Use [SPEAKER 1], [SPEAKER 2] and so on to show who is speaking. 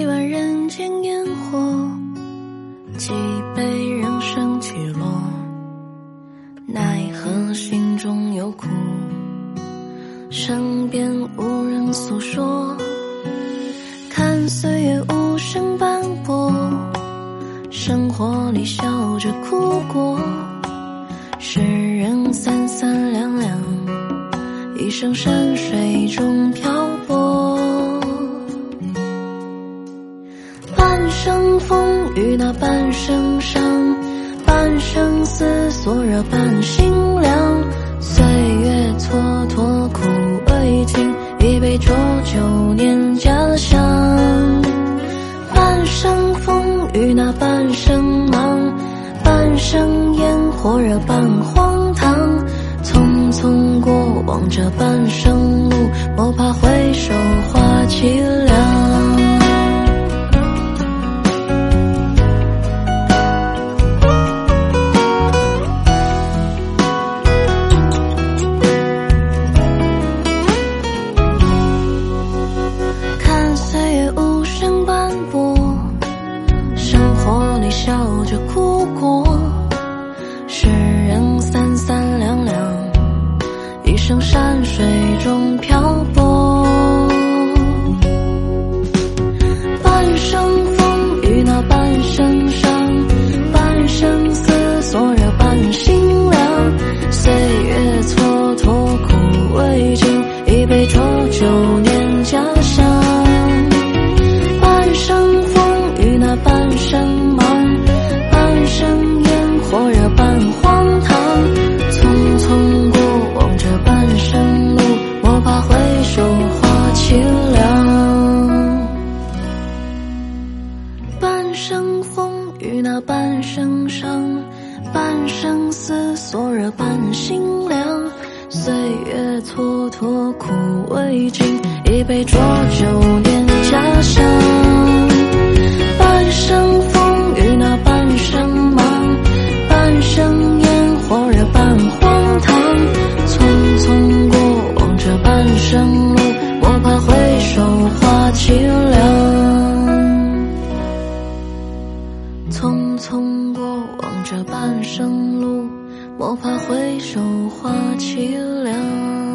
[SPEAKER 1] 一碗人间烟火，几杯人生起落，奈何心中有苦，身边无人诉说。看岁月无声斑驳，生活里笑着哭过，世人三三两两，一生山水中漂生风雨那半生伤，半生思索惹半心凉。岁月蹉跎苦未尽，一杯浊酒念家乡。半生风雨那半生忙，半生烟火惹半荒唐。匆匆过往这半生路，莫怕回一生山水半生风雨那半生伤，半生思索惹半心凉。岁月蹉跎苦未尽，一杯浊酒念家乡。半生风雨那半生忙，半生烟火惹半荒唐。匆匆过往这半生路，莫怕回首花凄凉。半生路，莫怕回首花凄凉。